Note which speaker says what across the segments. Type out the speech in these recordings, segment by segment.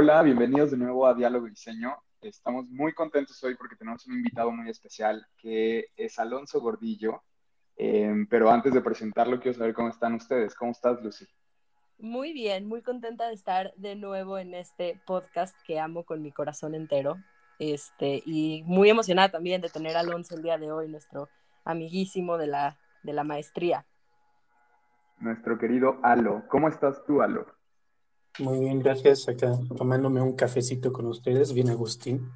Speaker 1: Hola, bienvenidos de nuevo a Diálogo Diseño. Estamos muy contentos hoy porque tenemos un invitado muy especial que es Alonso Gordillo. Em, pero antes de presentarlo, quiero saber cómo están ustedes. ¿Cómo estás, Lucy?
Speaker 2: Muy bien, muy contenta de estar de nuevo en este podcast que amo con mi corazón entero. Este, y muy emocionada también de tener a Alonso el día de hoy, nuestro amiguísimo de la, de la maestría.
Speaker 1: Nuestro querido Alo. ¿Cómo estás tú, Alo?
Speaker 3: Muy bien, gracias. Acá tomándome un cafecito con ustedes, bien Agustín.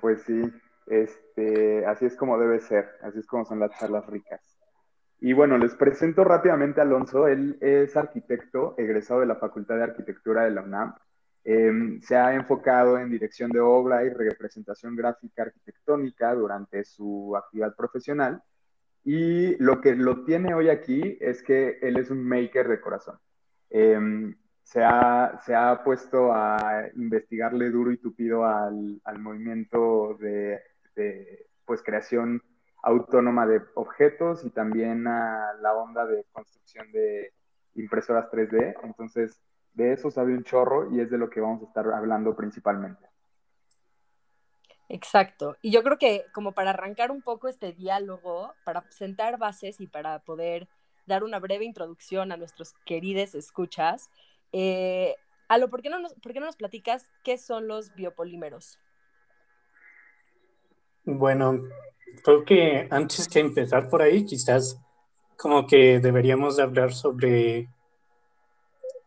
Speaker 1: Pues sí, este, así es como debe ser, así es como son las charlas ricas. Y bueno, les presento rápidamente a Alonso. Él es arquitecto, egresado de la Facultad de Arquitectura de la UNAM. Em, se ha enfocado en dirección de obra y representación gráfica arquitectónica durante su actividad profesional. Y lo que lo tiene hoy aquí es que él es un maker de corazón. Em, se ha, se ha puesto a investigarle duro y tupido al, al movimiento de, de, pues, creación autónoma de objetos y también a la onda de construcción de impresoras 3D. Entonces, de eso sabe un chorro y es de lo que vamos a estar hablando principalmente.
Speaker 2: Exacto. Y yo creo que como para arrancar un poco este diálogo, para sentar bases y para poder dar una breve introducción a nuestros queridos escuchas, eh, Alo, ¿por qué, no nos, ¿por qué no nos platicas qué son los biopolímeros?
Speaker 3: Bueno, creo que antes que empezar por ahí, quizás como que deberíamos hablar sobre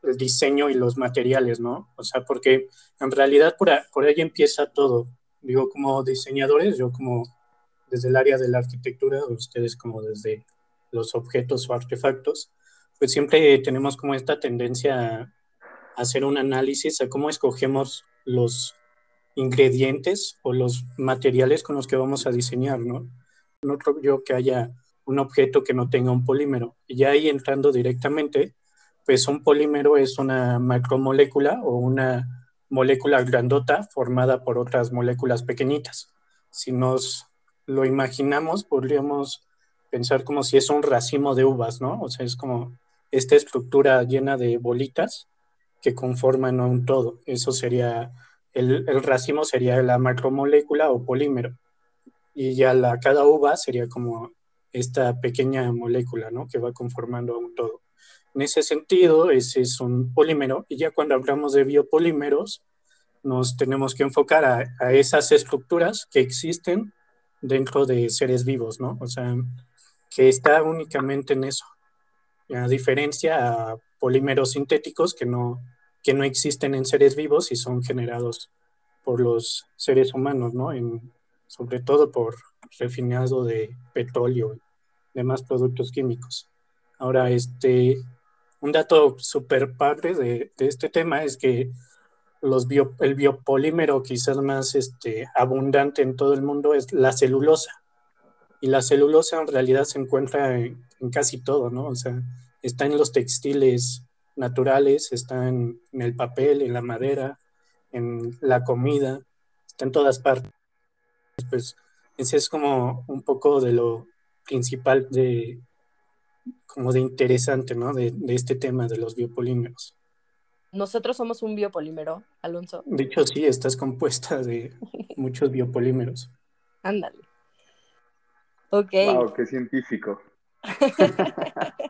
Speaker 3: el diseño y los materiales, ¿no? O sea, porque en realidad por, por ahí empieza todo. Digo, como diseñadores, yo como desde el área de la arquitectura, ustedes como desde los objetos o artefactos, pues siempre tenemos como esta tendencia a hacer un análisis a cómo escogemos los ingredientes o los materiales con los que vamos a diseñar, ¿no? No creo yo que haya un objeto que no tenga un polímero. Y ahí entrando directamente, pues un polímero es una macromolécula o una molécula grandota formada por otras moléculas pequeñitas. Si nos lo imaginamos, podríamos pensar como si es un racimo de uvas, ¿no? O sea, es como esta estructura llena de bolitas que conforman un todo. Eso sería, el, el racimo sería la macromolécula o polímero. Y ya la, cada uva sería como esta pequeña molécula, ¿no? Que va conformando un todo. En ese sentido, ese es un polímero. Y ya cuando hablamos de biopolímeros, nos tenemos que enfocar a, a esas estructuras que existen dentro de seres vivos, ¿no? O sea, que está únicamente en eso, a diferencia a polímeros sintéticos que no, que no existen en seres vivos y son generados por los seres humanos, ¿no? En, sobre todo por refinado de petróleo y demás productos químicos. Ahora, este, un dato súper padre de, este tema es que los bio, el biopolímero quizás más este, abundante en todo el mundo es la celulosa. Y la celulosa en realidad se encuentra en, en casi todo, ¿no? O sea, está en los textiles naturales, está en, en, el papel, en la madera, en la comida, está en todas partes. Pues ese es como un poco de lo principal de, como de interesante, ¿no? De, de este tema de los biopolímeros.
Speaker 2: Nosotros somos un biopolímero, Alonso.
Speaker 3: De hecho, sí, estás compuesta de muchos biopolímeros.
Speaker 2: Ándale. Ok.
Speaker 1: Wow, qué científico.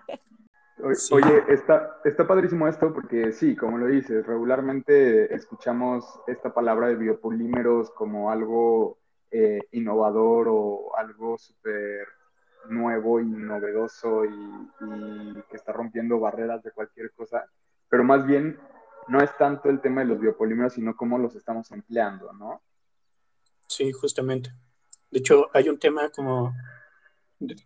Speaker 1: Sí. Oye, está, está padrísimo esto porque sí, como lo dices, regularmente escuchamos esta palabra de biopolímeros como algo eh, innovador o algo súper nuevo y novedoso y, y, que está rompiendo barreras de cualquier cosa, pero más bien no es tanto el tema de los biopolímeros, sino cómo los estamos empleando, ¿no?
Speaker 3: Sí, justamente. De hecho, hay un tema como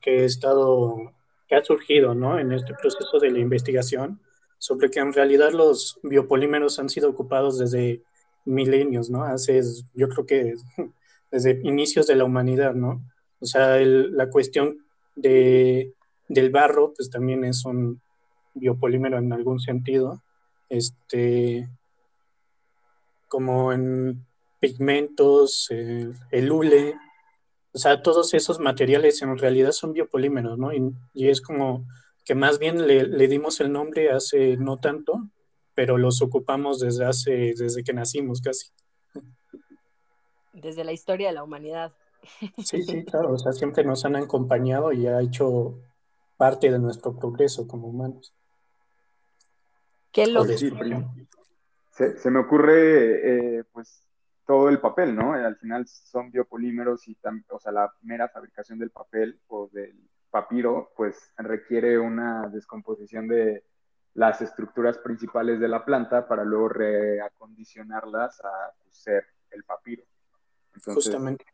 Speaker 3: que he estado que ha surgido ¿no? en este proceso de la investigación sobre que en realidad los biopolímeros han sido ocupados desde milenios, ¿no? Hace, yo creo que desde inicios de la humanidad, ¿no? O sea, el, la cuestión de, del barro, pues también es un biopolímero en algún sentido, este, como en pigmentos, el, el hule, o sea, todos esos materiales en realidad son biopolímeros, ¿no? Y, y es como que más bien le, le, dimos el nombre hace no tanto pero los ocupamos desde hace, desde que nacimos casi.
Speaker 2: Desde la historia de la humanidad.
Speaker 3: Sí, sí, claro, o sea, siempre nos han acompañado y ha hecho parte de nuestro progreso como humanos.
Speaker 2: Qué lo
Speaker 1: se, se, me ocurre, eh, pues, todo el papel, ¿no? Al final son biopolímeros y, o sea, la mera fabricación del papel o del papiro, pues requiere una descomposición de las estructuras principales de la planta para luego reacondicionarlas a ser el papiro.
Speaker 3: Justamente.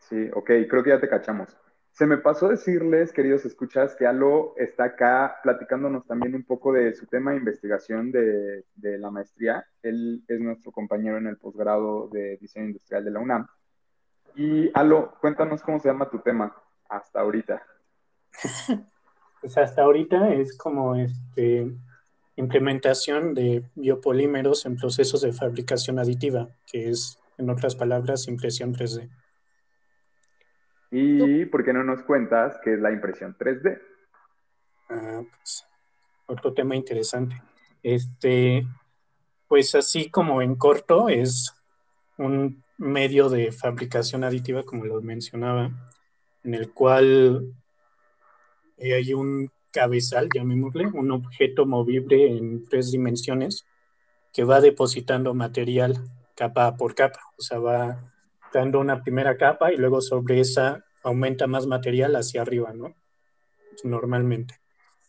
Speaker 1: Sí, ok, creo que ya te cachamos. Se me pasó decirles, queridos escuchas, que Alo está acá platicándonos también un poco de su tema de investigación de, la maestría. Él es nuestro compañero en el posgrado de diseño industrial de la UNAM. Y Alo, cuéntanos cómo se llama tu tema hasta ahorita.
Speaker 3: Pues hasta ahorita es como este implementación de biopolímeros en procesos de fabricación aditiva, que es, en otras palabras, impresión 3D.
Speaker 1: ¿Y por qué no nos cuentas qué es la impresión 3D?
Speaker 3: Ah, pues, otro tema interesante. Este, pues así como en corto, es un medio de fabricación aditiva, como lo mencionaba, en el cual hay un cabezal, llamémosle, un objeto movible en tres dimensiones que va depositando material capa por capa, o sea, va dando una primera capa y luego sobre esa aumenta más material hacia arriba, ¿no? Normalmente.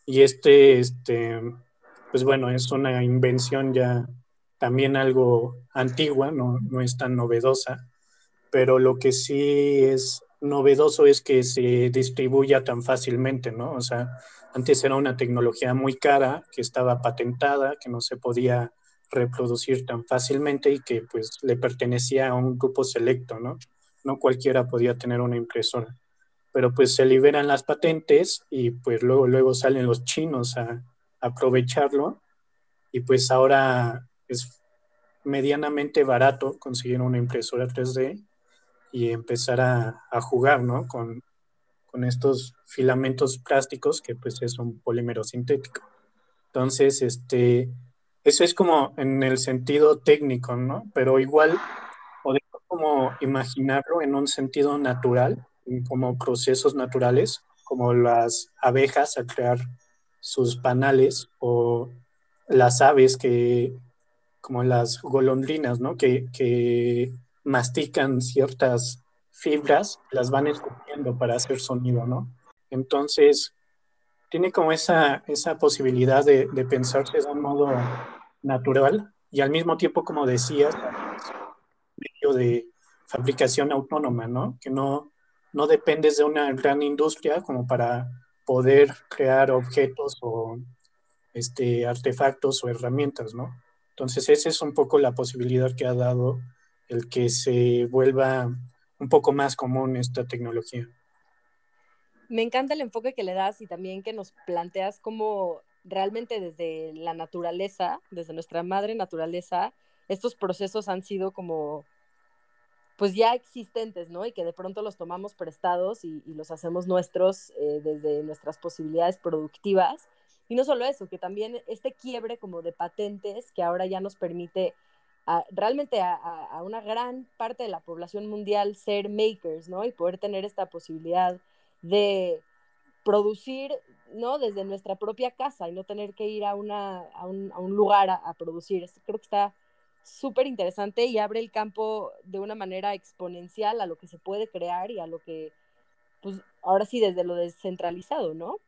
Speaker 3: Y este, este, pues bueno, es una invención ya también algo antigua, no, no es tan novedosa, pero lo que sí es novedoso es que se distribuya tan fácilmente, ¿no? O sea, antes era una tecnología muy cara, que estaba patentada, que no se podía reproducir tan fácilmente y que pues le pertenecía a un grupo selecto, ¿no? No cualquiera podía tener una impresora. Pero pues se liberan las patentes y pues luego, luego salen los chinos a, aprovecharlo y pues ahora es medianamente barato conseguir una impresora 3D y empezar a, a jugar, ¿no? Con, con, estos filamentos plásticos que pues es un polímero sintético. Entonces, este, eso es como en el sentido técnico, ¿no? Pero igual podemos como imaginarlo en un sentido natural, como procesos naturales, como las abejas al crear sus panales o las aves que, como las golondrinas, ¿no? Que, mastican ciertas fibras, las van escupiendo para hacer sonido, ¿no? Entonces, tiene como esa, esa posibilidad de pensarse de un modo natural y al mismo tiempo, como decías, medio de fabricación autónoma, ¿no? Que no, no dependes de una gran industria como para poder crear objetos o este, artefactos o herramientas, ¿no? Entonces, esa es un poco la posibilidad que ha dado el que se vuelva un poco más común esta tecnología.
Speaker 2: Me encanta el enfoque que le das y también que nos planteas cómo realmente desde la naturaleza, desde nuestra madre naturaleza, estos procesos han sido como, pues ya existentes, ¿no? Y que de pronto los tomamos prestados y, los hacemos nuestros eh, desde nuestras posibilidades productivas. Y no solo eso, que también este quiebre como de patentes que ahora ya nos permite realmente a, una gran parte de la población mundial ser makers, ¿no? Y poder tener esta posibilidad de producir, ¿no? Desde nuestra propia casa y no tener que ir a, una, a, un, a un lugar a, producir. Creo que está súper interesante y abre el campo de una manera exponencial a lo que se puede crear y a lo que, pues, ahora sí, desde lo descentralizado, ¿no?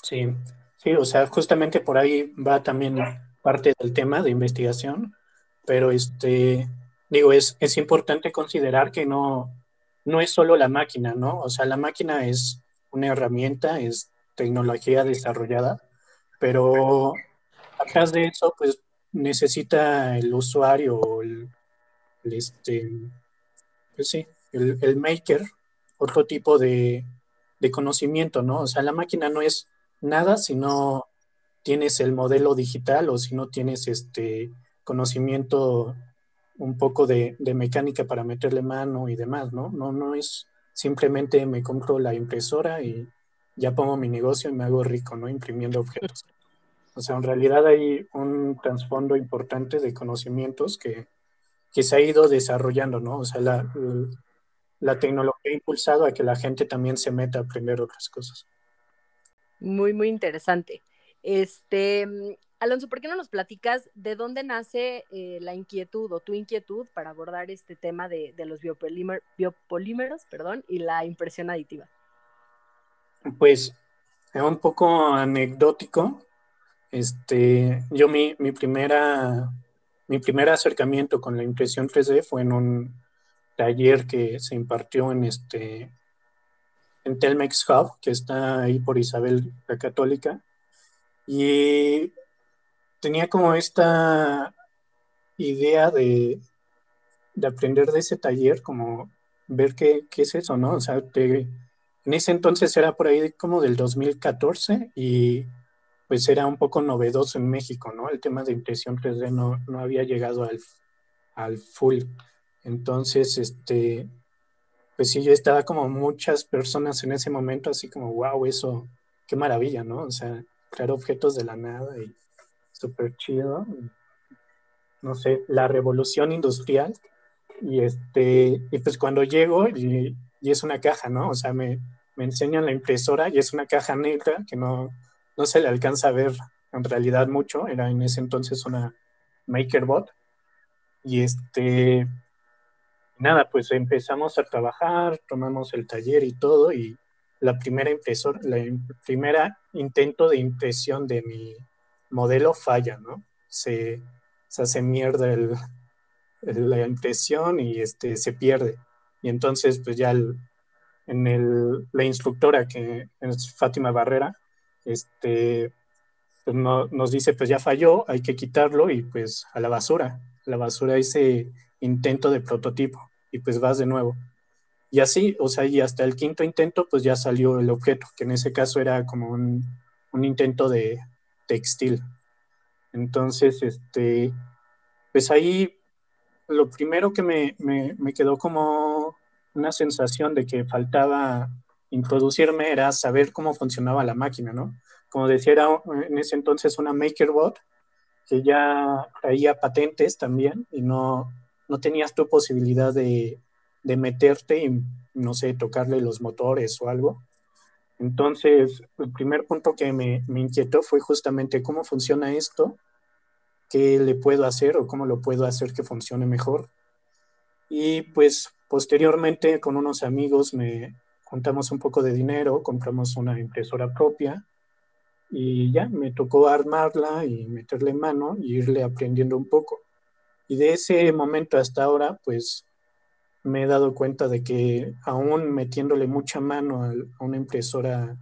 Speaker 3: Sí, sí, o sea, justamente por ahí va también parte del tema de investigación, pero este, digo, es, es importante considerar que no, no es solo la máquina, ¿no? O sea, la máquina es una herramienta, es tecnología desarrollada, pero atrás de eso, pues necesita el usuario, el, este, pues sí, el, el, maker, otro tipo de, de conocimiento, ¿no? O sea, la máquina no es nada sino tienes el modelo digital o si no tienes este conocimiento un poco de, mecánica para meterle mano y demás, ¿no? No, no es simplemente me compro la impresora y ya pongo mi negocio y me hago rico, ¿no? Imprimiendo objetos. O sea, en realidad hay un trasfondo importante de conocimientos que, que se ha ido desarrollando, ¿no? O sea, la, la tecnología ha impulsado a que la gente también se meta a aprender otras cosas.
Speaker 2: Muy, muy interesante. Este, Alonso, ¿por qué no nos platicas de dónde nace eh, la inquietud o tu inquietud para abordar este tema de, los biopolímeros perdón, y la impresión aditiva?
Speaker 3: Pues es un poco anecdótico. Este, yo mi, mi primera mi primer acercamiento con la impresión 3D fue en un taller que se impartió en este en Telmex Hub, que está ahí por Isabel la Católica. Y tenía como esta idea de, de aprender de ese taller, como ver qué, qué es eso, ¿no? O sea, en ese entonces era por ahí como del 2014 y pues era un poco novedoso en México, ¿no? El tema de impresión 3D no, no había llegado al, al full. Entonces, este, pues sí, yo estaba como muchas personas en ese momento, así como, wow, eso, qué maravilla, ¿no? O sea, crear objetos de la nada y súper chido. No sé, la revolución industrial. Y este, y pues cuando llego y, es una caja, ¿no? O sea, me, me enseñan la impresora y es una caja negra que no, no se le alcanza a ver en realidad mucho, era en ese entonces una MakerBot. Y este, nada, pues empezamos a trabajar, tomamos el taller y todo, y la primera impresora, la primera intento de impresión de mi modelo falla, ¿no? Se, se hace mierda la impresión y este, se pierde. Y entonces, pues ya en el, la instructora, que es Fátima Barrera, este, pues nos dice, pues ya falló, hay que quitarlo y pues a la basura, a la basura ese intento de prototipo y pues vas de nuevo. Y así, o sea, y hasta el quinto intento pues ya salió el objeto, que en ese caso era como un, un intento de textil. Entonces, este, pues ahí lo primero que me, me, quedó como una sensación de que faltaba introducirme era saber cómo funcionaba la máquina, ¿no? Como decía, era en ese entonces una MakerBot que ya traía patentes también y no, no tenías tu posibilidad de, de meterte y, no sé, tocarle los motores o algo. Entonces, el primer punto que me, inquietó fue justamente cómo funciona esto, qué le puedo hacer o cómo lo puedo hacer que funcione mejor. Y pues posteriormente con unos amigos me, juntamos un poco de dinero, compramos una impresora propia y ya me tocó armarla y meterle mano y irle aprendiendo un poco. Y de ese momento hasta ahora, pues me he dado cuenta de que aún metiéndole mucha mano a una impresora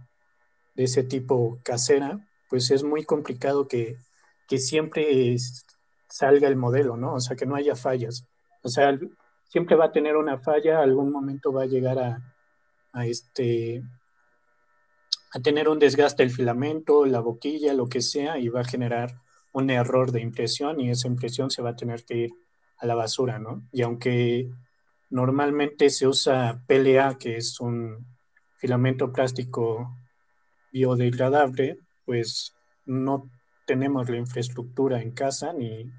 Speaker 3: de ese tipo casera, pues es muy complicado que, que siempre salga el modelo, ¿no? O sea, que no haya fallas. O sea, siempre va a tener una falla, algún momento va a llegar a, a, este, a tener un desgaste del filamento, la boquilla, lo que sea, y va a generar un error de impresión y esa impresión se va a tener que ir a la basura, ¿no? Y aunque normalmente se usa PLA, que es un filamento plástico biodegradable, pues no tenemos la infraestructura en casa ni,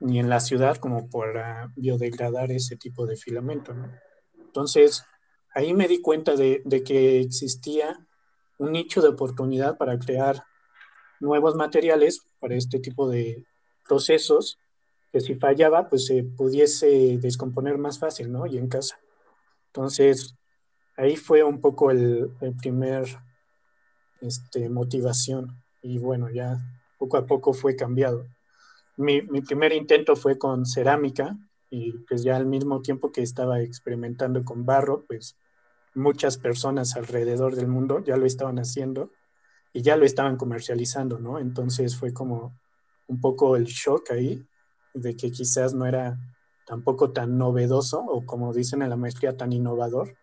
Speaker 3: ni en la ciudad como para biodegradar ese tipo de filamento. Entonces, ahí me di cuenta de, que existía un nicho de oportunidad para crear nuevos materiales para este tipo de procesos que si fallaba, pues se pudiese descomponer más fácil, ¿no? Y en casa. Entonces, ahí fue un poco el, primer este, motivación y bueno, ya poco a poco fue cambiado. Mi, mi, primer intento fue con cerámica y pues ya al mismo tiempo que estaba experimentando con barro, pues muchas personas alrededor del mundo ya lo estaban haciendo y ya lo estaban comercializando, ¿no? Entonces fue como un poco el shock ahí de que quizás no era tampoco tan novedoso o como dicen en la maestría tan innovador.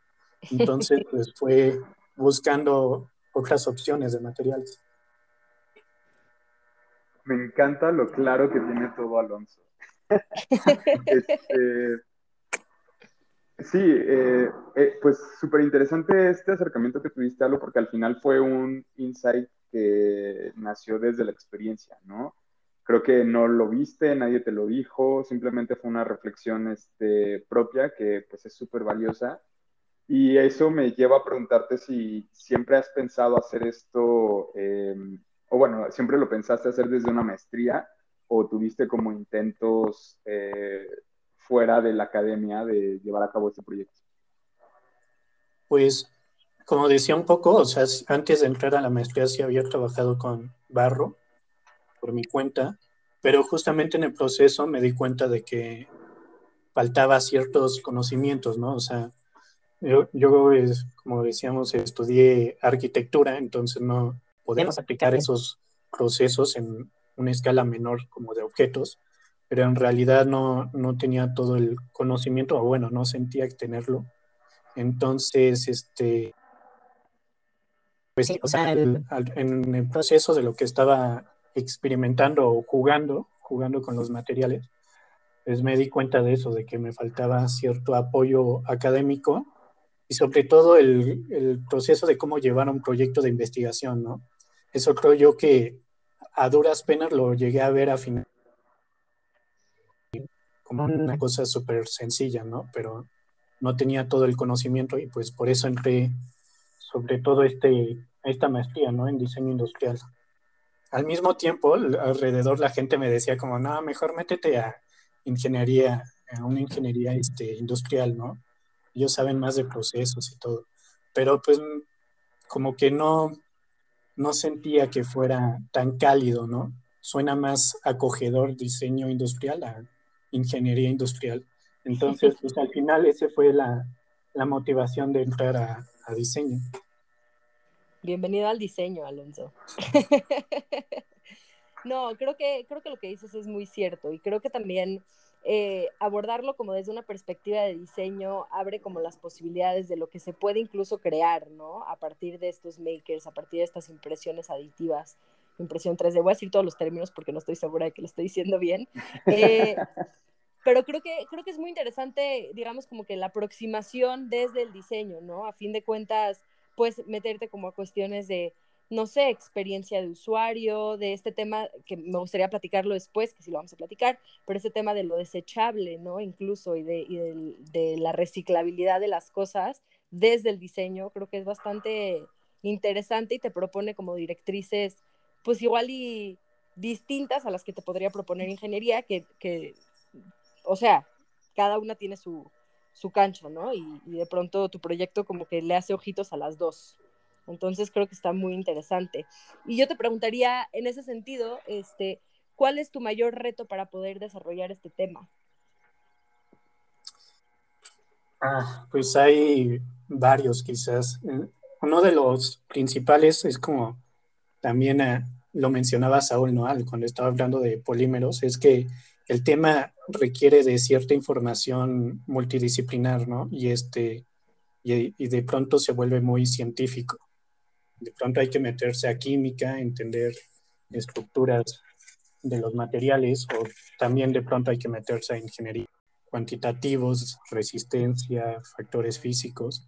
Speaker 3: Entonces pues fue buscando otras opciones de materiales.
Speaker 1: Me encanta lo claro que tiene todo Alonso. este, Sí, eh, eh, pues súper interesante este acercamiento que tuviste, algo porque al final fue un insight que nació desde la experiencia, ¿no? Creo que no lo viste, nadie te lo dijo, simplemente fue una reflexión este, propia que pues es súper valiosa. Y eso me lleva a preguntarte si siempre has pensado hacer esto, em, o bueno, siempre lo pensaste hacer desde una maestría o tuviste como intentos eh, fuera de la academia de llevar a cabo este proyecto.
Speaker 3: Pues, como decía un poco, o sea, antes de entrar a la maestría sí había trabajado con barro por mi cuenta, pero justamente en el proceso me di cuenta de que faltaba ciertos conocimientos, ¿no? O sea, yo, yo como decíamos, estudié arquitectura, entonces no podemos aplicar esos procesos en una escala menor como de objetos, pero en realidad no, no tenía todo el conocimiento, o bueno, no sentía tenerlo. Entonces, este, pues sí, o sea, en el proceso de lo que estaba experimentando o jugando, jugando con los materiales, pues me di cuenta de eso, de que me faltaba cierto apoyo académico y sobre todo el, el proceso de cómo llevar un proyecto de investigación, ¿no? Eso creo yo que a duras penas lo llegué a ver a final como una cosa súper sencilla, ¿no? Pero no tenía todo el conocimiento y pues por eso entré sobre todo este, esta maestría, ¿no? En diseño industrial. Al mismo tiempo, alrededor la gente me decía como, no, mejor métete a ingeniería, a una ingeniería este, industrial, ¿no? Ellos saben más de procesos y todo. Pero pues como que no, no sentía que fuera tan cálido, ¿no? Suena más acogedor diseño industrial a ingeniería industrial. Entonces, pues al final esa fue la, motivación de entrar a, diseño.
Speaker 2: Bienvenido al diseño, Alonso. no, creo que, creo que lo que dices es muy cierto y creo que también eh, abordarlo como desde una perspectiva de diseño abre como las posibilidades de lo que se puede incluso crear, ¿no? A partir de estos makers, a partir de estas impresiones aditivas, impresión 3D. Voy a decir todos los términos porque no estoy segura de que lo estoy diciendo bien. Eh, pero creo que, creo que es muy interesante, digamos, como que la aproximación desde el diseño, ¿no? A fin de cuentas, puedes meterte como a cuestiones de, no sé, experiencia de usuario, de este tema que me gustaría platicarlo después, que sí lo vamos a platicar, pero este tema de lo desechable, ¿no? Incluso y de, y de, de la reciclabilidad de las cosas desde el diseño, creo que es bastante interesante y te propone como directrices, pues igual y distintas a las que te podría proponer ingeniería, que, que o sea, cada una tiene su, su cancha, ¿no? Y, de pronto tu proyecto como que le hace ojitos a las dos. Entonces creo que está muy interesante. Y yo te preguntaría en ese sentido, este, ¿cuál es tu mayor reto para poder desarrollar este tema?
Speaker 3: Ah, pues hay varios quizás. Uno de los principales es como también eh, lo mencionaba Saúl, ¿no? Cuando estaba hablando de polímeros, es que el tema requiere de cierta información multidisciplinar, ¿no? Y, este, y, de pronto se vuelve muy científico. De pronto hay que meterse a química, entender estructuras de los materiales o también de pronto hay que meterse a ingeniería, cuantitativos, resistencia, factores físicos.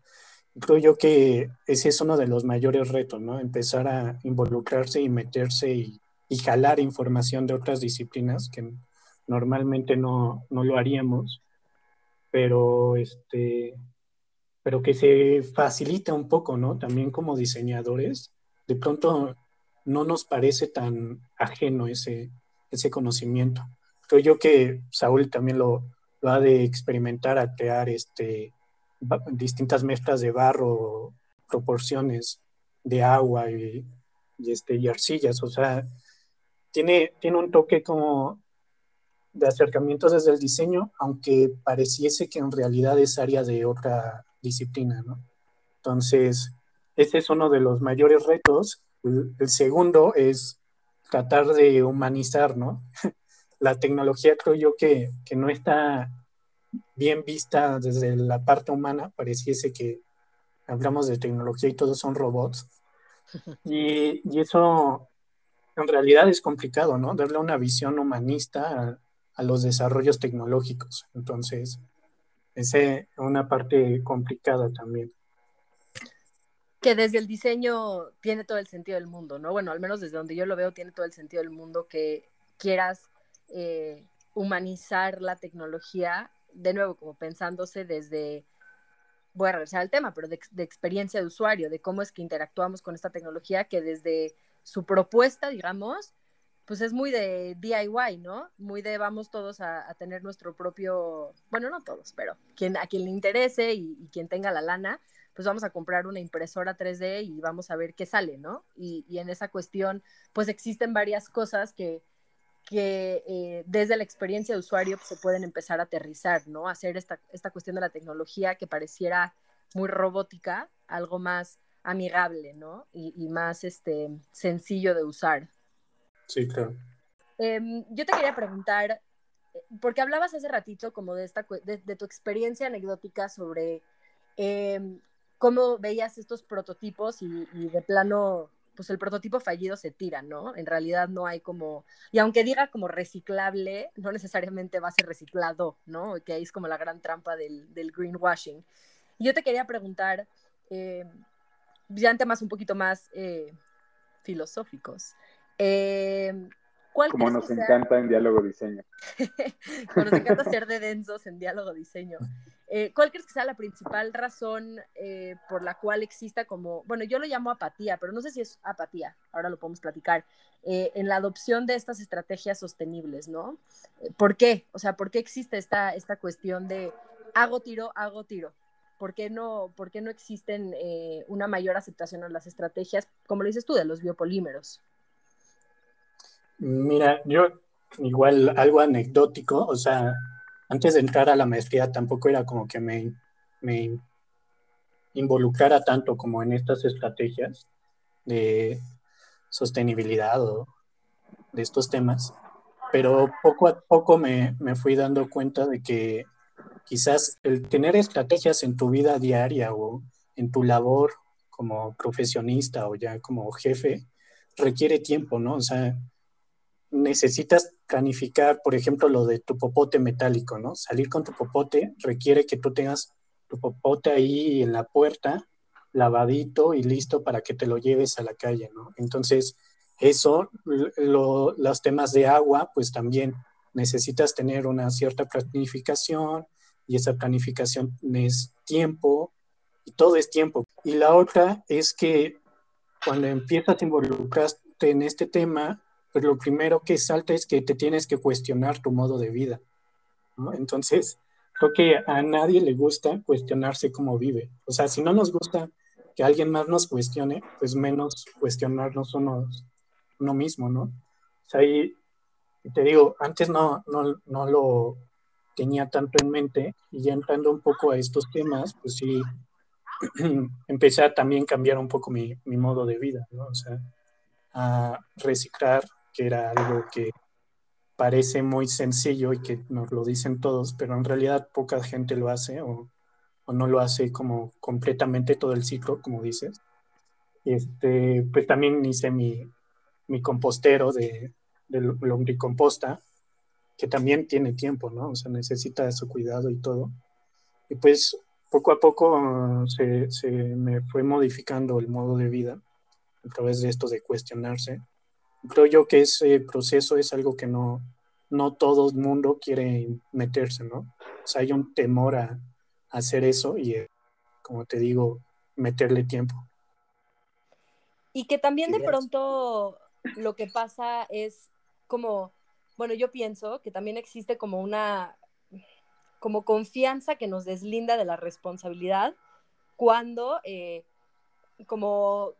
Speaker 3: Creo yo que ese es uno de los mayores retos, ¿no? Empezar a involucrarse y meterse y, y jalar información de otras disciplinas que normalmente no, lo haríamos, pero, este, pero que se facilita un poco, ¿no? También como diseñadores, de pronto no nos parece tan ajeno ese, ese conocimiento. Creo yo que Saúl también lo, lo ha de experimentar a crear este, distintas mezclas de barro, proporciones de agua y, este, y arcillas. O sea, tiene, tiene un toque como de acercamientos desde el diseño, aunque pareciese que en realidad es área de otra disciplina, ¿no? Entonces, ese es uno de los mayores retos. El, segundo es tratar de humanizar, ¿no? la tecnología creo yo que, que, no está bien vista desde la parte humana, pareciese que hablamos de tecnología y todos son robots. Y, y eso en realidad es complicado, ¿no? Darle una visión humanista a los desarrollos tecnológicos. Entonces, es una parte complicada también.
Speaker 2: que desde el diseño tiene todo el sentido del mundo, ¿no? Bueno, al menos desde donde yo lo veo, tiene todo el sentido del mundo que quieras eh, humanizar la tecnología, de nuevo, como pensándose desde, voy a regresar al tema, pero de, experiencia de usuario, de cómo es que interactuamos con esta tecnología, que desde su propuesta, digamos, pues es muy de DIY, ¿no? Muy de vamos todos a, tener nuestro propio, bueno, no todos, pero quien, a quien le interese y quien tenga la lana, pues vamos a comprar una impresora 3D y vamos a ver qué sale, ¿no? Y, en esa cuestión, pues existen varias cosas que, que eh, desde la experiencia de usuario pues, se pueden empezar a aterrizar, ¿no? Hacer esta, esta cuestión de la tecnología que pareciera muy robótica, algo más amigable, ¿no? Y, más este, sencillo de usar.
Speaker 3: Sí, claro.
Speaker 2: Em, yo te quería preguntar, porque hablabas hace ratito como de, esta, de, tu experiencia anecdótica sobre eh, cómo veías estos prototipos y, de plano, pues el prototipo fallido se tira, ¿no? En realidad no hay como, y aunque diga como reciclable, no necesariamente va a ser reciclado, ¿no? Que ahí es como la gran trampa del, del greenwashing. Y yo te quería preguntar, eh, ya en temas un poquito más eh, filosóficos, eh,
Speaker 1: como nos encanta en diálogo diseño.
Speaker 2: Como nos encanta ser de densos en diálogo diseño. Eh, ¿Cuál crees que sea la principal razón eh, por la cual exista como, bueno, yo lo llamo apatía, pero no sé si es apatía, ahora lo podemos platicar, eh, en la adopción de estas estrategias sostenibles, ¿no? ¿Por qué? O sea, ¿por qué existe esta, esta cuestión de hago tiro, hago tiro? ¿Por qué no, por qué no existen una mayor aceptación a las estrategias, como lo dices tú, de los biopolímeros?
Speaker 3: Mira, yo igual algo anecdótico, o sea, antes de entrar a la maestría tampoco era como que me, me involucrara tanto como en estas estrategias de sostenibilidad o de estos temas, pero poco a poco me, me fui dando cuenta de que quizás el tener estrategias en tu vida diaria o en tu labor como profesionista o ya como jefe requiere tiempo, ¿no? O sea, necesitas planificar, por ejemplo, lo de tu popote metálico, ¿no? Salir con tu popote requiere que tú tengas tu popote ahí en la puerta, lavadito y listo para que te lo lleves a la calle, ¿no? Entonces, eso, los temas de agua, pues también necesitas tener una cierta planificación y esa planificación es tiempo y todo es tiempo. Y la otra es que cuando empiezas a involucrarte en este tema, pues lo primero que salta es que te tienes que cuestionar tu modo de vida. Entonces, creo que a nadie le gusta cuestionarse cómo vive. O sea, si no nos gusta que alguien más nos cuestione, pues menos cuestionarnos uno, uno mismo, ¿no? O sea, y te digo, antes no, no, no lo tenía tanto en mente y ya entrando un poco a estos temas, pues sí, empecé a también cambiar un poco mi, mi modo de vida, ¿no? O sea, a reciclar que era algo que parece muy sencillo y que nos lo dicen todos, pero en realidad poca gente lo hace o, no lo hace como completamente todo el ciclo, como dices. Este, pues también hice mi, mi compostero de, de lombricomposta, que también tiene tiempo, ¿no? O sea, necesita su cuidado y todo. Y pues poco a poco se, se me fue modificando el modo de vida a través de esto de cuestionarse creo yo que ese proceso es algo que no, no todo el mundo quiere meterse, ¿no? O sea, hay un temor a, hacer eso y, eh, como te digo, meterle tiempo.
Speaker 2: Y que también de pronto lo que pasa es como, bueno, yo pienso que también existe como una, como confianza que nos deslinda de la responsabilidad cuando, eh, como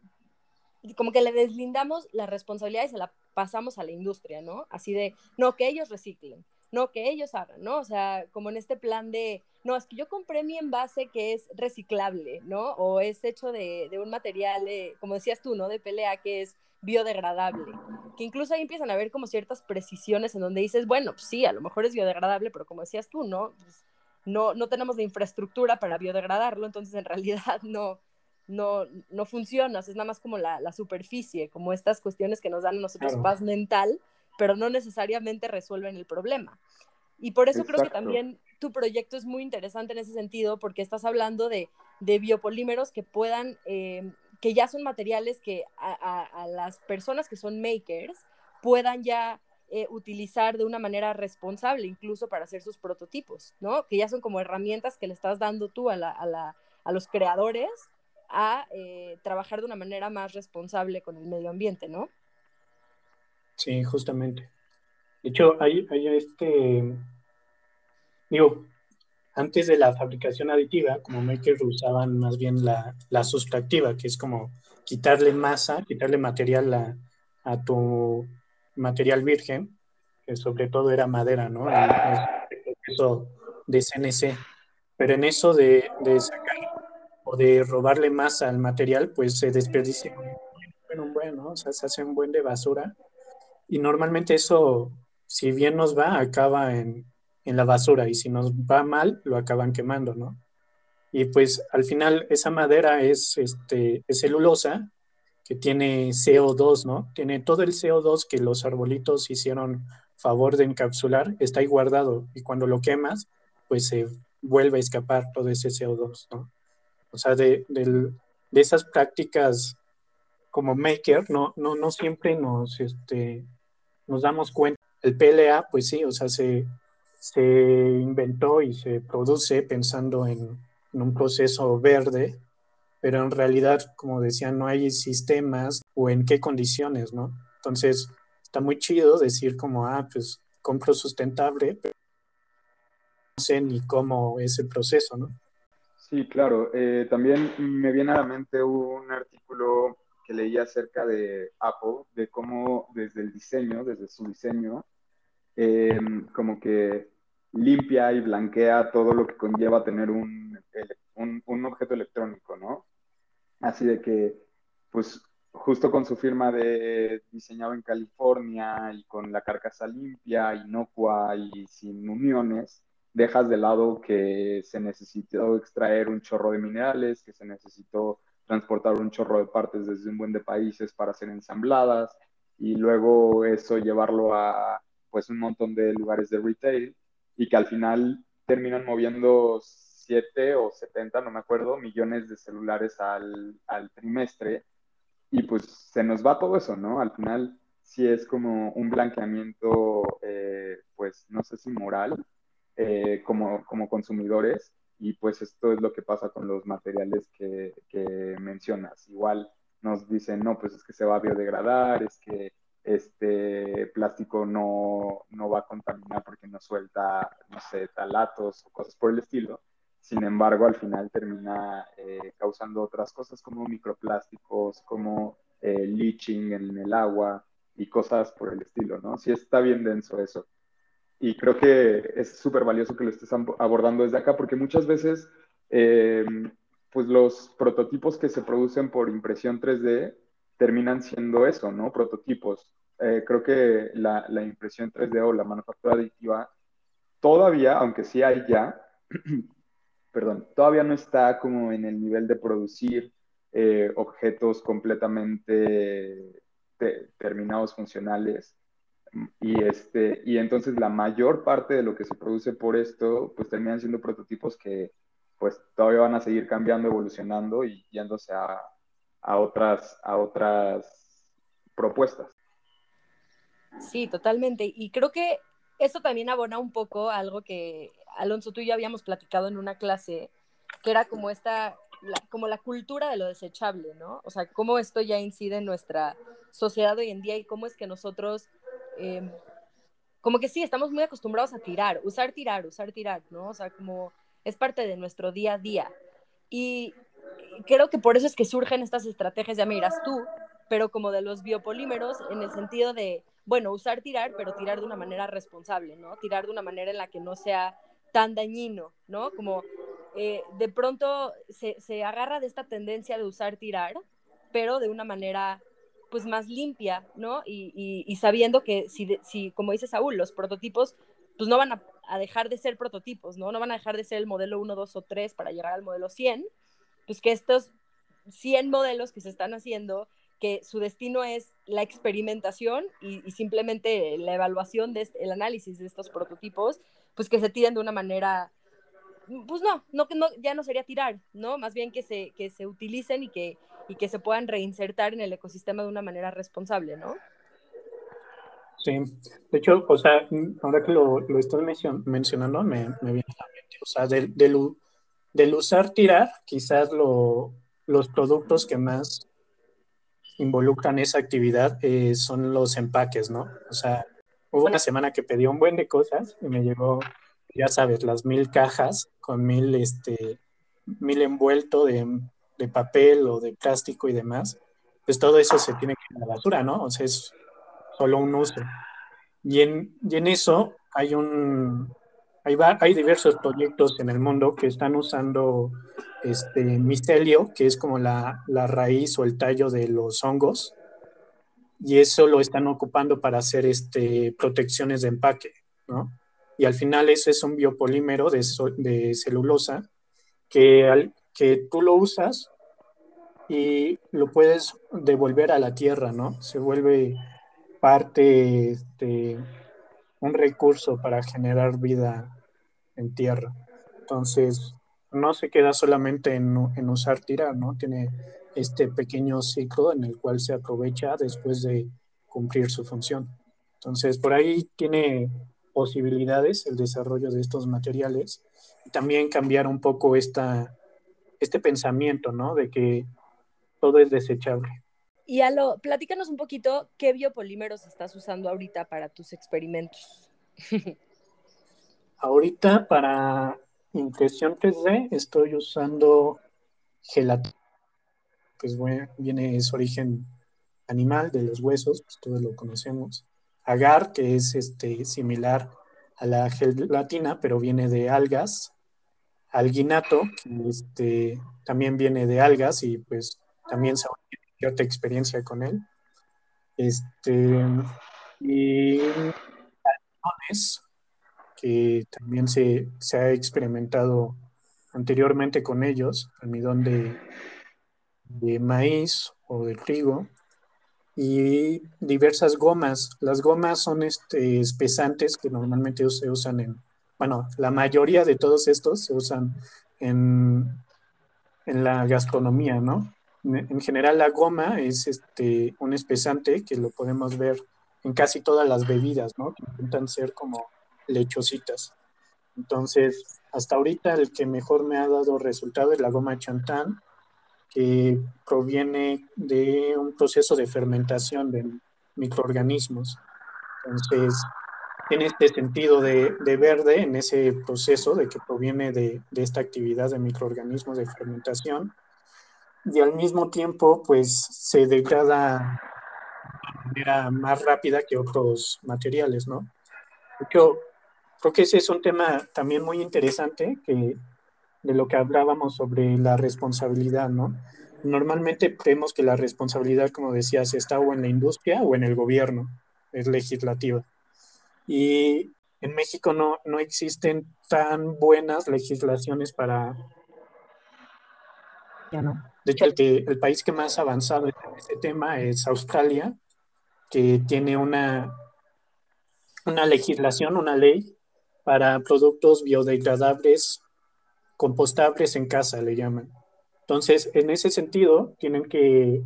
Speaker 2: como que le deslindamos la responsabilidad y se la pasamos a la industria, ¿no? Así de, no, que ellos reciclen, no, que ellos hagan, ¿no? O sea, como en este plan de, no, es que yo compré mi envase que es reciclable, ¿no? O es hecho de, un material, como decías tú, ¿no? De pelea que es biodegradable, que incluso ahí empiezan a haber como ciertas precisiones en donde dices, bueno, pues sí, a lo mejor es biodegradable, pero como decías tú, ¿no? Pues no, no tenemos la infraestructura para biodegradarlo, entonces en realidad no, no, no funciona, es nada más como la, superficie, como estas cuestiones que nos dan a nosotros paz mental, pero no necesariamente resuelven el problema. Y por eso creo que también tu proyecto es muy interesante en ese sentido, porque estás hablando de, biopolímeros que puedan, eh, que ya son materiales que a, las personas que son makers puedan ya eh, utilizar de una manera responsable, incluso para hacer sus prototipos, ¿no? Que ya son como herramientas que le estás dando tú a, a los creadores a eh, trabajar de una manera más responsable con el medio ambiente, ¿no?
Speaker 3: Sí, justamente. De hecho, hay, hay este, digo, antes de la fabricación aditiva, como makers usaban más bien la, la sustractiva, que es como quitarle masa, quitarle material a, a tu material virgen, que sobre todo era madera, ¿no? Eso de CNC. Pero en eso de, de sacar o de robarle masa al material, pues se desperdicia un buen, ¿no? O sea, se hace un buen de basura. Y normalmente eso, si bien nos va, acaba en, en la basura y si nos va mal, lo acaban quemando, ¿no? Y pues al final esa madera es, este, es celulosa que tiene CO2, ¿no? Tiene todo el CO2 que los arbolitos hicieron favor de encapsular, está ahí guardado y cuando lo quemas, pues se vuelve a escapar todo ese CO2, ¿no? O sea, de, de, de esas prácticas como maker, no, no, no siempre nos, este, nos damos cuenta. El PLA, pues sí, o sea, se, se inventó y se produce pensando en, un proceso verde, pero en realidad, como decía, no hay sistemas o en qué condiciones, ¿no? Entonces, está muy chido decir como, ah, pues compro sustentable, pero no sé ni cómo es el proceso, ¿no?
Speaker 1: Sí, claro. Eh, también me viene a la mente un artículo que leí acerca de Apple, de cómo desde el diseño, desde su diseño, em, como que limpia y blanquea todo lo que conlleva tener un, un, objeto electrónico, ¿no? Así de que, pues, justo con su firma de diseñado en California y con la carcasa limpia, inocua y sin uniones, dejas de lado que se necesitó extraer un chorro de minerales, que se necesitó transportar un chorro de partes desde un buen de países para ser ensambladas y luego eso llevarlo a pues un montón de lugares de retail y que al final terminan moviendo 7 o 70, no me acuerdo, millones de celulares al, al trimestre y pues se nos va todo eso, ¿no? Al final sí es como un blanqueamiento, eh, pues no sé si moral, eh, como, como consumidores, y pues esto es lo que pasa con los materiales que, mencionas. Igual nos dicen, no, pues es que se va a biodegradar, es que este plástico no, no va a contaminar porque no suelta, no sé, talatos o cosas por el estilo. Sin embargo, al final termina eh, causando otras cosas como microplásticos, como eh, leaching en el agua y cosas por el estilo, ¿no? Sí está bien denso eso. Y creo que es súper valioso que lo estés abordando desde acá porque muchas veces, eh, pues los prototipos que se producen por impresión 3D terminan siendo eso, ¿no? Prototipos. Eh, creo que la, la, impresión 3D o la manufactura aditiva todavía, aunque sí hay ya, perdón, todavía no está como en el nivel de producir eh, objetos completamente terminados funcionales. Y, este, y entonces la mayor parte de lo que se produce por esto, pues terminan siendo prototipos que pues todavía van a seguir cambiando, evolucionando y yéndose a, a otras, a otras propuestas.
Speaker 2: Sí, totalmente. Y creo que eso también abona un poco algo que Alonso, tú y yo habíamos platicado en una clase, que era como esta, como la cultura de lo desechable, ¿no? O sea, cómo esto ya incide en nuestra sociedad hoy en día y cómo es que nosotros, em, como que sí, estamos muy acostumbrados a tirar, usar, tirar, usar, tirar, ¿no? O sea, como es parte de nuestro día a día. Y creo que por eso es que surgen estas estrategias, ya miras tú, pero como de los biopolímeros en el sentido de, bueno, usar tirar, pero tirar de una manera responsable, ¿no? Tirar de una manera en la que no sea tan dañino, ¿no? Como eh, de pronto se, se, agarra de esta tendencia de usar tirar, pero de una manera pues más limpia, ¿no? Y, y, sabiendo que si, si, como dice Saúl, los prototipos pues no van a, a, dejar de ser prototipos, ¿no? No van a dejar de ser el modelo 1, 2 o 3 para llegar al modelo 100, pues que estos 100 modelos que se están haciendo, que su destino es la experimentación y, simplemente la evaluación, de el análisis de estos prototipos, pues que se tiren de una manera, pues no, no, no ya no sería tirar, ¿no? Más bien que se, que se utilicen y que, y que se puedan reinsertar en el ecosistema de una manera responsable, ¿no?
Speaker 3: Sí, de hecho, o sea, ahora que lo, lo estás mencionando, me, me, viene a la mente, o sea, del, del, usar tirar, quizás lo, los productos que más involucran esa actividad eh, son los empaques, ¿no? O sea, hubo una semana que pedí un buen de cosas y me llegó, ya sabes, las mil cajas con mil, este, mil envuelto de, de papel o de plástico y demás. Pues todo eso se tiene que ir a la basura, ¿no? O sea, es solo un uso. Y en, y en eso hay un, hay, hay diversos proyectos en el mundo que están usando este micelio, que es como la, la, raíz o el tallo de los hongos, y eso lo están ocupando para hacer este, protecciones de empaque, ¿no? Y al final eso es un biopolímero de, de celulosa que, al, que tú lo usas y lo puedes devolver a la tierra, ¿no? Se vuelve parte, de este, un recurso para generar vida en tierra. Entonces, no se queda solamente en, en, usar tirar, ¿no? Tiene este pequeño ciclo en el cual se aprovecha después de cumplir su función. Entonces, por ahí tiene posibilidades el desarrollo de estos materiales y también cambiar un poco esta, este pensamiento, ¿no? De que todo es desechable.
Speaker 2: Y Alo, platícanos un poquito qué biopolímeros estás usando ahorita para tus experimentos.
Speaker 3: ahorita para impresión 3D estoy usando gelatina, pues viene, es origen animal de los huesos, pues todos lo conocemos. Agar, que es este, similar a la gelatina, pero viene de algas. Alginato, que este, también viene de algas y pues también se cierta experiencia con él. Este, y que también se, se, ha experimentado anteriormente con ellos, almidón de, de maíz o de trigo, y diversas gomas. Las gomas son este, espesantes que normalmente se usan en, bueno, la mayoría de todos estos se usan en, en la gastronomía, ¿no? En general la goma es este, un espesante que lo podemos ver en casi todas las bebidas, ¿no? Que intentan ser como lechositas. Entonces, hasta ahorita el que mejor me ha dado resultado es la goma chantán, que proviene de un proceso de fermentación de microorganismos. Entonces, tiene este sentido de, de, verde en ese proceso de que proviene de, de esta actividad de microorganismos de fermentación y al mismo tiempo pues se degrada de manera más rápida que otros materiales, ¿no? Yo creo que ese es un tema también muy interesante que, de lo que hablábamos sobre la responsabilidad, ¿no? Normalmente creemos que la responsabilidad, como decías, está o en la industria o en el gobierno, es legislativa. Y en México no, no existen tan buenas legislaciones para... Ya no de hecho, el, el país que más ha avanzado en este tema es Australia, que tiene una, una legislación, una ley para productos biodegradables, compostables en casa, le llaman. Entonces, en ese sentido, tienen que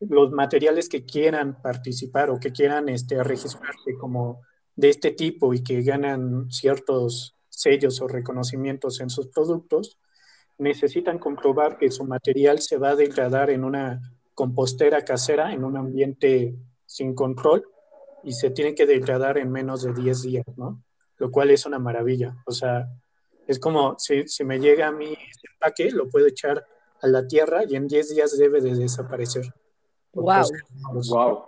Speaker 3: los materiales que quieran participar o que quieran este, registrarse como de este tipo y que ganan ciertos sellos o reconocimientos en sus productos, necesitan comprobar que su material se va a degradar en una compostera casera, en un ambiente sin control, y se tiene que degradar en menos de 10 días, ¿no? Lo cual es una maravilla. O sea, es como si, si me llega a mi empaque, lo puedo echar a la tierra y en 10 días debe de desaparecer.
Speaker 2: Por wow.
Speaker 3: Procesos, wow.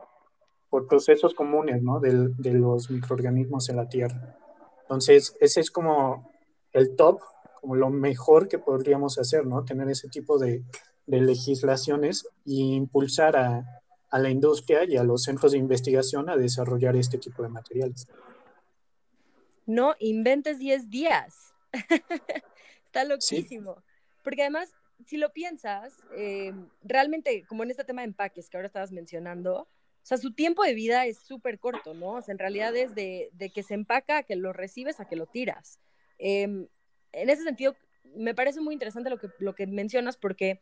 Speaker 3: Por procesos comunes, ¿no? De, de los microorganismos en la tierra. Entonces, ese es como el top como lo mejor que podríamos hacer, ¿no? Tener ese tipo de, de legislaciones e impulsar a, a, la industria y a los centros de investigación a desarrollar este tipo de materiales.
Speaker 2: No inventes 10 días. Está loquísimo. Porque además, si lo piensas, eh, realmente, como en este tema de empaques que ahora estabas mencionando, o sea, su tiempo de vida es súper corto, ¿no? O sea, en realidad es de, de, que se empaca a que lo recibes a que lo tiras. Eh, en ese sentido, me parece muy interesante lo que, lo que mencionas porque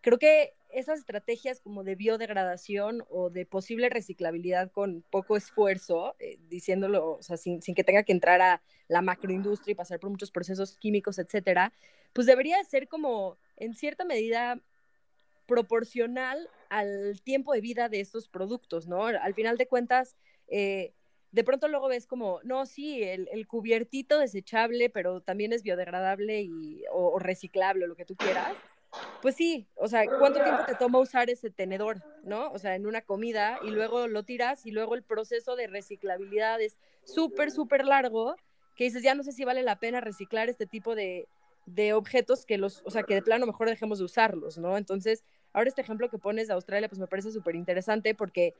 Speaker 2: creo que esas estrategias como de biodegradación o de posible reciclabilidad con poco esfuerzo, eh, diciéndolo, o sea, sin, sin, que tenga que entrar a la macroindustria y pasar por muchos procesos químicos, etcétera, pues debería ser como en cierta medida proporcional al tiempo de vida de estos productos, ¿no? Al final de cuentas, eh, de pronto luego ves como, no, sí, el, el, cubiertito desechable, pero también es biodegradable y, o, o reciclable, lo que tú quieras. Pues sí, o sea, ¿cuánto tiempo te toma usar ese tenedor, no? O sea, en una comida y luego lo tiras y luego el proceso de reciclabilidad es súper, súper largo, que dices, ya no sé si vale la pena reciclar este tipo de, de objetos que los, o sea, que de plano mejor dejemos de usarlos, ¿no? Entonces, ahora este ejemplo que pones de Australia, pues me parece súper interesante porque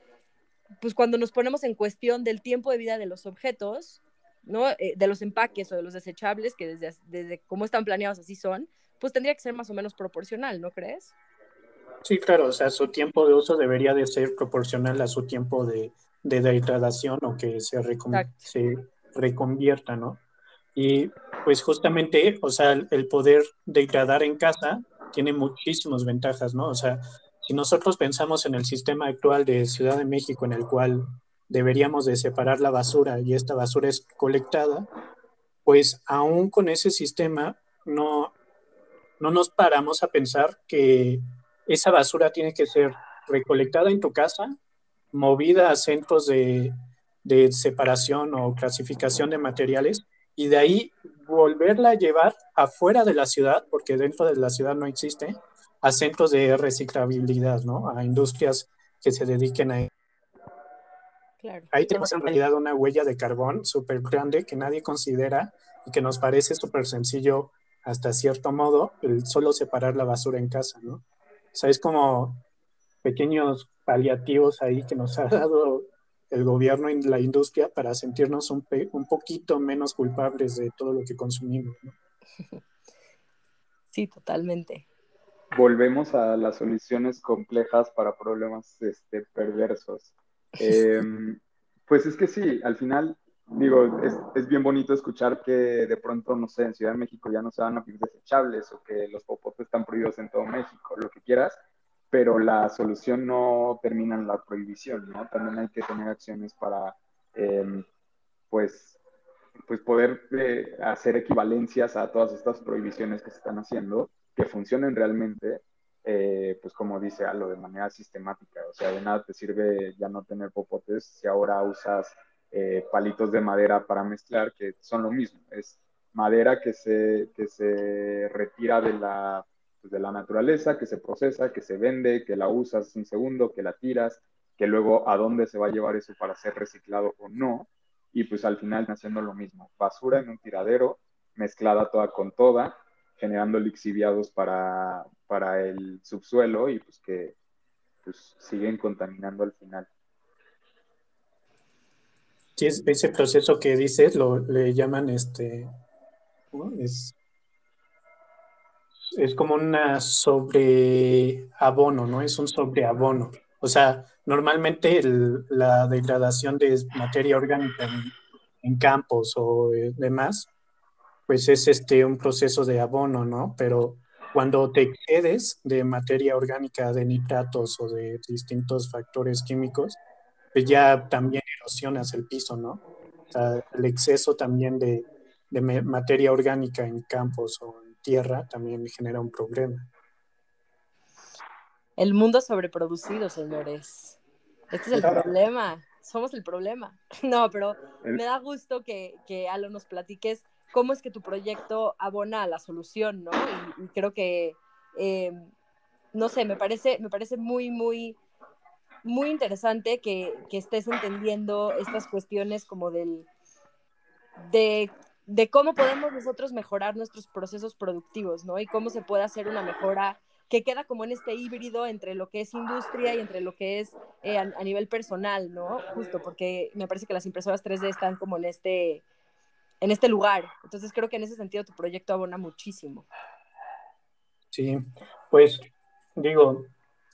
Speaker 2: pues cuando nos ponemos en cuestión del tiempo de vida de los objetos, ¿no? Eh, de los empaques o de los desechables, que desde, desde cómo están planeados así son, pues tendría que ser más o menos proporcional, ¿no crees?
Speaker 3: Sí, claro, o sea, su tiempo de uso debería de ser proporcional a su tiempo de, de degradación o que se, recon se reconvierta, ¿no? Y pues justamente, o sea, el poder degradar en casa tiene muchísimas ventajas, ¿no? O sea, si nosotros pensamos en el sistema actual de Ciudad de México en el cual deberíamos de separar la basura y esta basura es colectada, pues aún con ese sistema no, no nos paramos a pensar que esa basura tiene que ser recolectada en tu casa, movida a centros de, de separación o clasificación de materiales y de ahí volverla a llevar afuera de la ciudad, porque dentro de la ciudad no existe, a centros de reciclabilidad, ¿no? A industrias que se dediquen a... Claro. Ahí tenemos en realidad una huella de carbón súper grande que nadie considera y que nos parece súper sencillo hasta cierto modo el solo separar la basura en casa, ¿no? O sea, es como pequeños paliativos ahí que nos ha dado el gobierno y la industria para sentirnos un, un poquito menos culpables de todo lo que consumimos, ¿no?
Speaker 2: Sí, totalmente
Speaker 1: volvemos a las soluciones complejas para problemas este, perversos. Em, pues es que sí, al final, digo, es, es, bien bonito escuchar que de pronto, no sé, en Ciudad de México ya no se van a desechables o que los popotes están prohibidos en todo México, lo que quieras, pero la solución no termina en la prohibición, ¿no? También hay que tener acciones para, eh, pues, pues poder eh, hacer equivalencias a todas estas prohibiciones que se están haciendo que funcionen realmente, eh, pues como dice Alo, de manera sistemática. O sea, de nada te sirve ya no tener popotes si ahora usas eh, palitos de madera para mezclar, que son lo mismo. Es madera que se, que se retira de la, pues de la naturaleza, que se procesa, que se vende, que la usas un segundo, que la tiras, que luego a dónde se va a llevar eso para ser reciclado o no. Y pues al final haciendo lo mismo, basura en un tiradero, mezclada toda con toda, generando lixiviados para, para el subsuelo y pues que pues, siguen contaminando al final.
Speaker 3: Sí, ese proceso que dices lo le llaman este es, es como una sobreabono, ¿no? Es un sobreabono. O sea, normalmente la degradación de materia orgánica en, en campos o eh, demás pues es este, un proceso de abono, ¿no? Pero cuando te excedes de materia orgánica, de nitratos o de distintos factores químicos, pues ya también erosionas el piso, ¿no? O sea, el exceso también de, de materia orgánica en campos o en tierra también genera un problema.
Speaker 2: El mundo sobreproducido, señores. Este es el problema. Somos el problema. No, pero me da gusto que, que Alo nos platiques cómo es que tu proyecto abona a la solución, ¿no? Y, creo que, eh, no sé, me parece, me parece muy, muy, muy interesante que, que estés entendiendo estas cuestiones como del, de, de, cómo podemos nosotros mejorar nuestros procesos productivos, ¿no? Y cómo se puede hacer una mejora que queda como en este híbrido entre lo que es industria y entre lo que es eh, a, a, nivel personal, ¿no? Justo porque me parece que las impresoras 3D están como en este, en este lugar. Entonces creo que en ese sentido tu proyecto abona muchísimo.
Speaker 3: Sí, pues digo,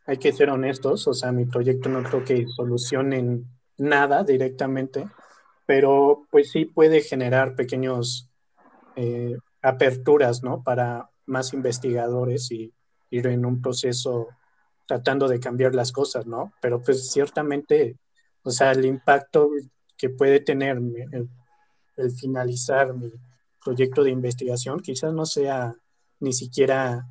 Speaker 3: hay que ser honestos, o sea, mi proyecto no creo que solucione nada directamente, pero pues sí puede generar pequeños eh, aperturas, ¿no? Para más investigadores y ir en un proceso tratando de cambiar las cosas, ¿no? Pero pues ciertamente, o sea, el impacto que puede tener el, finalizar mi proyecto de investigación quizás no sea ni siquiera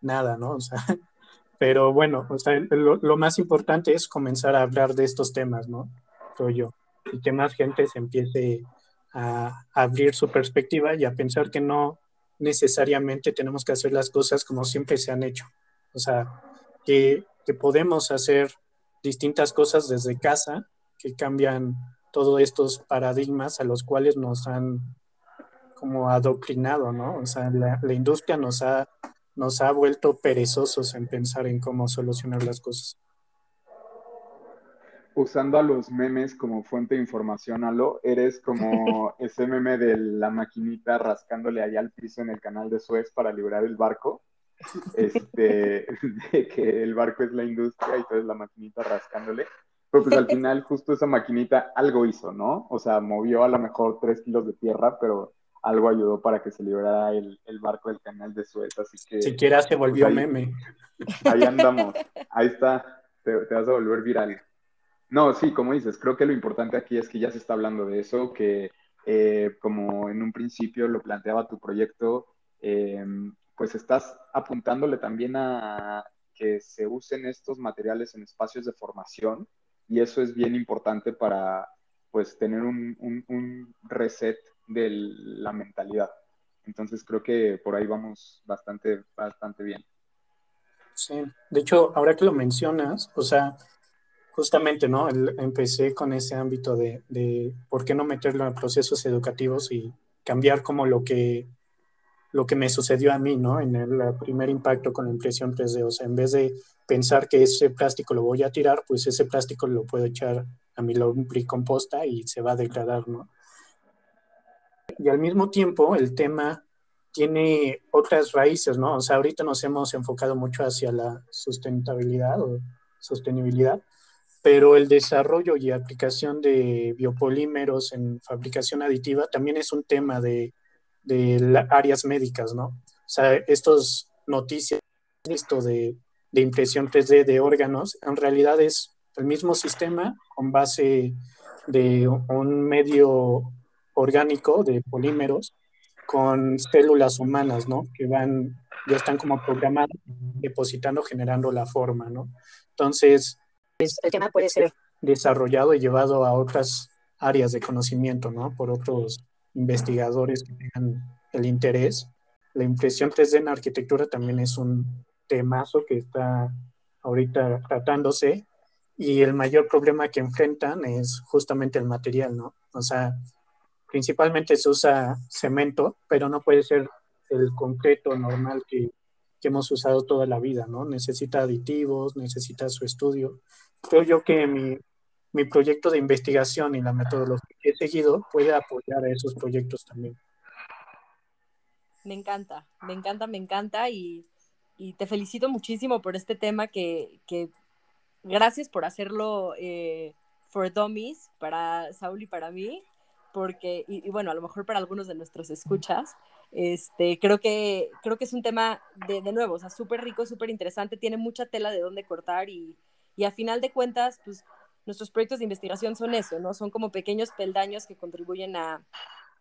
Speaker 3: nada, ¿no? O sea, pero bueno, o sea, lo, más importante es comenzar a hablar de estos temas, ¿no? Creo yo. Y que más gente se empiece a, abrir su perspectiva y a pensar que no necesariamente tenemos que hacer las cosas como siempre se han hecho. O sea, que podemos hacer distintas cosas desde casa que cambian todos estos paradigmas a los cuales nos han como adoctrinado, ¿no? O sea, la, la industria nos ha nos ha vuelto perezosos en pensar en cómo solucionar las cosas.
Speaker 1: Usando a los memes como fuente de información, Alo, eres como ese meme de la maquinita rascándole allá al piso en el canal de Suez para librar el barco. Este, de que el barco es la industria y tú eres la maquinita rascándole. Pero pues al final justo esa maquinita algo hizo, ¿no? O sea, movió a lo mejor tres kilos de tierra, pero algo ayudó para que se librara el, barco del canal de Suez, así que...
Speaker 3: Siquiera se volvió pues meme.
Speaker 1: Ahí andamos, ahí está, te, vas a volver viral. No, sí, como dices, creo que lo importante aquí es que ya se está hablando de eso, que eh, como en un principio lo planteaba tu proyecto, em, pues estás apuntándole también a que se usen estos materiales en espacios de formación y eso es bien importante para pues tener un, un, reset de la mentalidad. Entonces creo que por ahí vamos bastante, bastante bien.
Speaker 3: Sí, de hecho, ahora que lo mencionas, o sea, justamente, ¿no? empecé con ese ámbito de, de, por qué no meterlo en procesos educativos y cambiar como lo que, lo que me sucedió a mí, ¿no? En el primer impacto con la impresión 3D. O sea, en vez de pensar que ese plástico lo voy a tirar, pues ese plástico lo puedo echar a mi lombricomposta y se va a degradar, ¿no? y al mismo tiempo el tema tiene otras raíces, ¿no? O sea, ahorita nos hemos enfocado mucho hacia la sustentabilidad o sostenibilidad, pero el desarrollo y aplicación de biopolímeros en fabricación aditiva también es un tema de, de áreas médicas, ¿no? O sea, estos noticias, esto de, de impresión 3D de órganos, en realidad es el mismo sistema con base de un medio orgánico de polímeros con células humanas, ¿no? Que van, ya están como programadas, depositando, generando la forma, ¿no? Entonces, el tema puede ser desarrollado y llevado a otras áreas de conocimiento, ¿no? Por otros investigadores que tengan el interés. La impresión 3D en arquitectura también es un temazo que está ahorita tratándose y el mayor problema que enfrentan es justamente el material, ¿no? O sea, principalmente se usa cemento, pero no puede ser el concreto normal que, hemos usado toda la vida, ¿no? Necesita aditivos, necesita su estudio. Creo yo que mi, mi proyecto de investigación y la metodología que he seguido puede apoyar a esos proyectos también.
Speaker 2: Me encanta, me encanta, me encanta y, y te felicito muchísimo por este tema que, que gracias por hacerlo eh, for dummies para Saúl y para mí porque, y, bueno, a lo mejor para algunos de nuestros escuchas, este, creo que, creo que es un tema de, de nuevo, o sea, súper rico, súper interesante, tiene mucha tela de dónde cortar y, y a final de cuentas, pues nuestros proyectos de investigación son eso, ¿no? Son como pequeños peldaños que contribuyen a,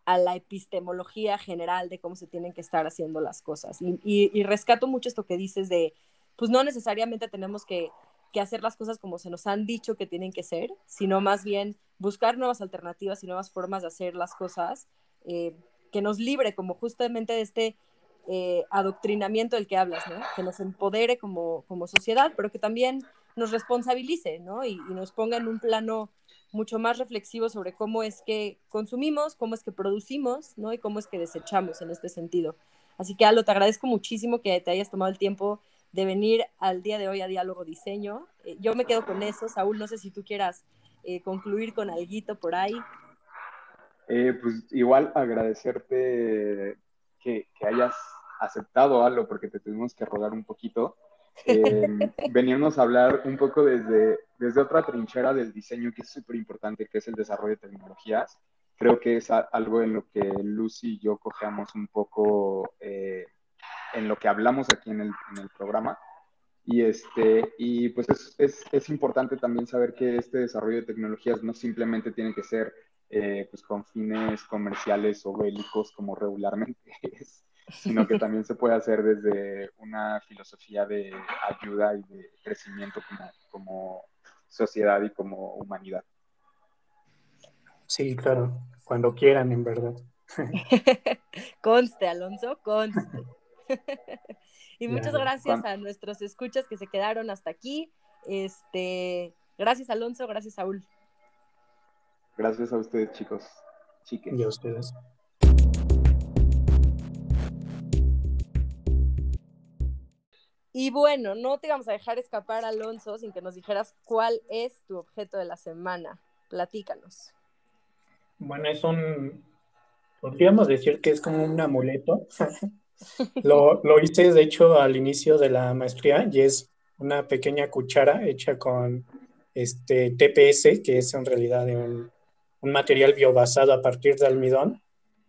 Speaker 2: a la epistemología general de cómo se tienen que estar haciendo las cosas. Y, y, y, rescato mucho esto que dices de, pues no necesariamente tenemos que que hacer las cosas como se nos han dicho que tienen que ser, sino más bien buscar nuevas alternativas y nuevas formas de hacer las cosas eh, que nos libre como justamente de este eh, adoctrinamiento del que hablas, ¿no? Que nos empodere como, como sociedad, pero que también nos responsabilice, ¿no? Y, nos ponga en un plano mucho más reflexivo sobre cómo es que consumimos, cómo es que producimos, ¿no? Y cómo es que desechamos en este sentido. Así que, Alo, te agradezco muchísimo que te hayas tomado el tiempo de venir al día de hoy a Diálogo Diseño. Eh, yo me quedo con eso. Saúl, no sé si tú quieras eh, concluir con algo por ahí.
Speaker 1: Eh, pues igual agradecerte que, hayas aceptado algo porque te tuvimos que rodar un poquito. venirnos a hablar un poco desde, desde otra trinchera del diseño que es súper importante, que es el desarrollo de tecnologías. Creo que es algo en lo que Lucy y yo cojeamos un poco en lo que hablamos aquí en el, en el programa. Y, este, y pues es, es, es, importante también saber que este desarrollo de tecnologías no simplemente tiene que ser eh, pues con fines comerciales o bélicos como regularmente es, sino que también se puede hacer desde una filosofía de ayuda y de crecimiento como, como sociedad y como humanidad.
Speaker 3: Sí, claro, cuando quieran, en verdad.
Speaker 2: conste, Alonso, conste. y muchas gracias a nuestros escuchas que se quedaron hasta aquí. Este, gracias Alonso, gracias Saúl.
Speaker 1: Gracias a ustedes, chicos. Chiques.
Speaker 3: Y a ustedes.
Speaker 2: Y bueno, no te íbamos a dejar escapar, Alonso, sin que nos dijeras cuál es tu objeto de la semana. Platícanos.
Speaker 3: Bueno, es un, podríamos decir que es como un amuleto. lo, lo hice, de hecho, al inicio de la maestría y es una pequeña cuchara hecha con este TPS, que es en realidad un, un material biobasado a partir de almidón.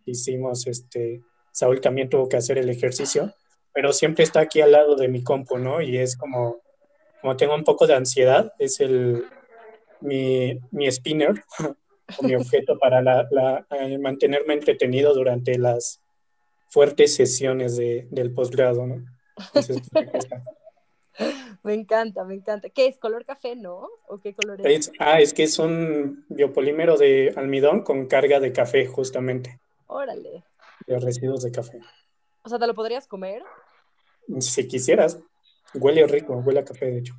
Speaker 3: Hicimos, este, Saúl también tuvo que hacer el ejercicio, pero siempre está aquí al lado de mi compu, ¿no? Y es como, como tengo un poco de ansiedad, es el, mi, mi spinner, mi objeto para la, eh, mantenerme entretenido durante las fuertes sesiones de, del posgrado, ¿no?
Speaker 2: me encanta, me encanta. ¿Qué es? ¿Color café, no? ¿O qué color es?
Speaker 3: ah, es que es un biopolímero de almidón con carga de café, justamente.
Speaker 2: Órale.
Speaker 3: De residuos de café.
Speaker 2: O sea, ¿te lo podrías comer?
Speaker 3: Si quisieras. Huele rico, huele a café, de hecho.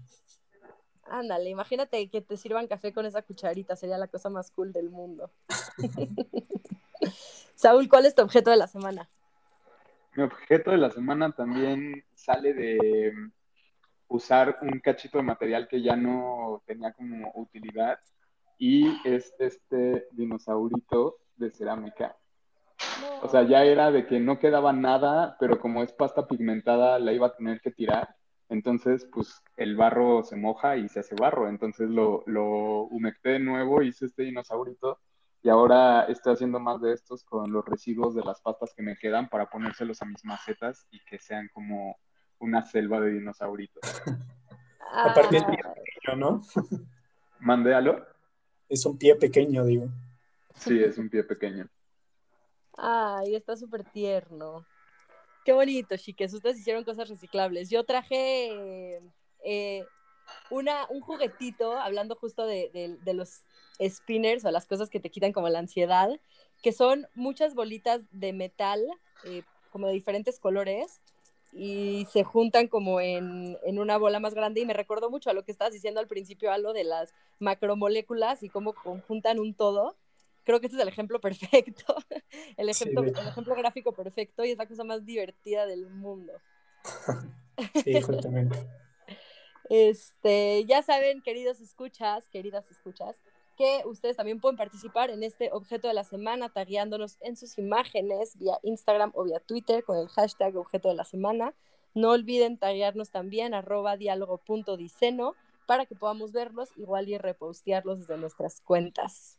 Speaker 2: Ándale, imagínate que te sirvan café con esa cucharita, sería la cosa más cool del mundo. Saúl, ¿cuál es tu objeto de la semana?
Speaker 1: Mi objeto de la semana también sale de usar un cachito de material que ya no tenía como utilidad y es este dinosaurito de cerámica. O sea, ya era de que no quedaba nada, pero como es pasta pigmentada, la iba a tener que tirar. Entonces, pues el barro se moja y se hace barro. Entonces lo, lo humecté de nuevo, hice este dinosaurito y ahora estoy haciendo más de estos con los residuos de las pastas que me quedan para ponérselos a mis macetas y que sean como una selva de dinosauritos.
Speaker 3: Aparte es pie pequeño, ¿no?
Speaker 1: ¿Mandéalo?
Speaker 3: Es un pie pequeño, digo.
Speaker 1: Sí, es un pie pequeño.
Speaker 2: Ay, está súper tierno. Qué bonito, chiques. Ustedes hicieron cosas reciclables. Yo traje eh, una, un juguetito, hablando justo de, los spinners o las cosas que te quitan como la ansiedad, que son muchas bolitas de metal, eh, como de diferentes colores, y se juntan como en, en, una bola más grande. Y me recordó mucho a lo que estabas diciendo al principio, algo de las macromoléculas y cómo conjuntan un todo creo que este es el ejemplo perfecto, el ejemplo, el ejemplo gráfico perfecto y es la cosa más divertida del mundo.
Speaker 3: Sí, justamente.
Speaker 2: Este, ya saben, queridos escuchas, queridas escuchas, que ustedes también pueden participar en este objeto de la semana, tagueándonos en sus imágenes vía Instagram o vía Twitter con el hashtag objeto de la semana. No olviden taguearnos también arroba diálogo.diceno para que podamos verlos igual y repostearlos desde nuestras cuentas.